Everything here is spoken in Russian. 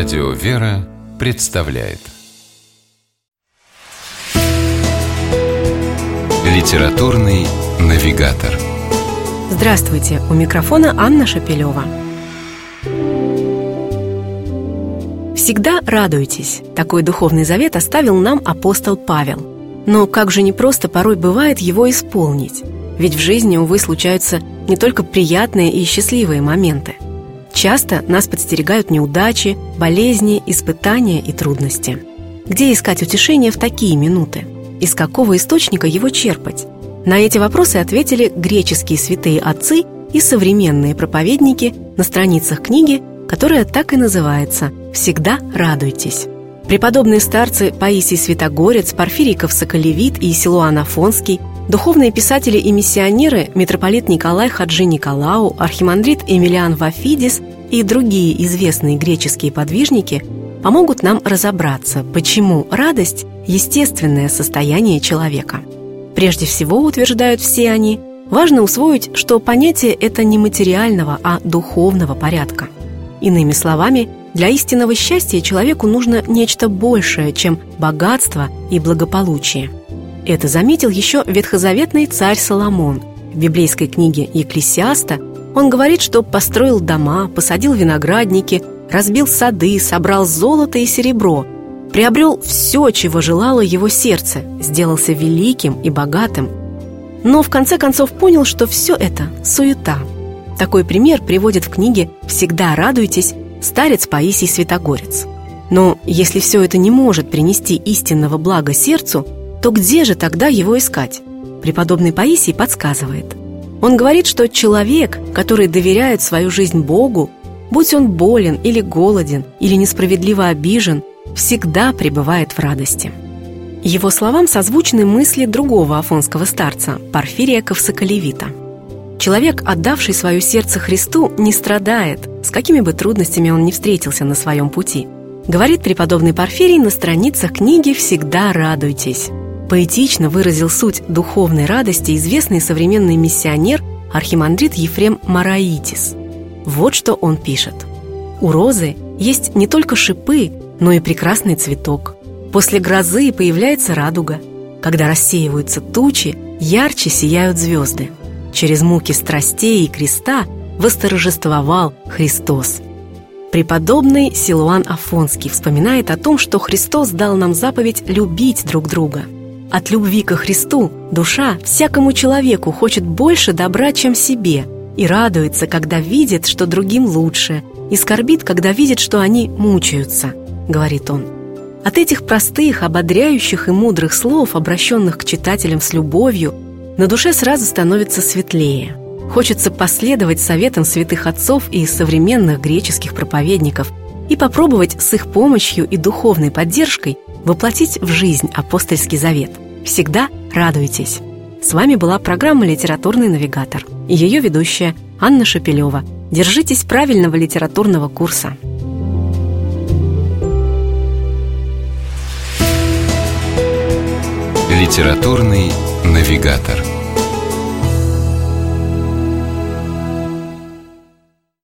Радио «Вера» представляет Литературный навигатор Здравствуйте! У микрофона Анна Шапилева. Всегда радуйтесь. Такой духовный завет оставил нам апостол Павел. Но как же непросто порой бывает его исполнить. Ведь в жизни, увы, случаются не только приятные и счастливые моменты. Часто нас подстерегают неудачи, болезни, испытания и трудности. Где искать утешение в такие минуты? Из какого источника его черпать? На эти вопросы ответили греческие святые отцы и современные проповедники на страницах книги, которая так и называется «Всегда радуйтесь». Преподобные старцы Паисий Святогорец, Порфирий Ковсоколевит и Силуан Афонский, духовные писатели и миссионеры митрополит Николай Хаджи Николау, архимандрит Эмилиан Вафидис и другие известные греческие подвижники помогут нам разобраться, почему радость – естественное состояние человека. Прежде всего, утверждают все они, важно усвоить, что понятие это не материального, а духовного порядка. Иными словами – для истинного счастья человеку нужно нечто большее, чем богатство и благополучие. Это заметил еще ветхозаветный царь Соломон. В библейской книге Екклесиаста он говорит, что построил дома, посадил виноградники, разбил сады, собрал золото и серебро, приобрел все, чего желало его сердце, сделался великим и богатым. Но в конце концов понял, что все это – суета. Такой пример приводит в книге «Всегда радуйтесь» старец Паисий Святогорец. Но если все это не может принести истинного блага сердцу, то где же тогда его искать? Преподобный Паисий подсказывает. Он говорит, что человек, который доверяет свою жизнь Богу, будь он болен или голоден, или несправедливо обижен, всегда пребывает в радости. Его словам созвучны мысли другого афонского старца, Порфирия Ковсоколевита – Человек, отдавший свое сердце Христу, не страдает, с какими бы трудностями он ни встретился на своем пути. Говорит преподобный Порфирий на страницах книги «Всегда радуйтесь». Поэтично выразил суть духовной радости известный современный миссионер архимандрит Ефрем Мараитис. Вот что он пишет. «У розы есть не только шипы, но и прекрасный цветок. После грозы появляется радуга. Когда рассеиваются тучи, ярче сияют звезды через муки страстей и креста восторжествовал Христос. Преподобный Силуан Афонский вспоминает о том, что Христос дал нам заповедь любить друг друга. От любви ко Христу душа всякому человеку хочет больше добра, чем себе, и радуется, когда видит, что другим лучше, и скорбит, когда видит, что они мучаются, говорит он. От этих простых, ободряющих и мудрых слов, обращенных к читателям с любовью, на душе сразу становится светлее. Хочется последовать советам святых отцов и современных греческих проповедников и попробовать с их помощью и духовной поддержкой воплотить в жизнь апостольский завет. Всегда радуйтесь! С вами была программа «Литературный навигатор» и ее ведущая Анна Шапилева. Держитесь правильного литературного курса. Литературный навигатор.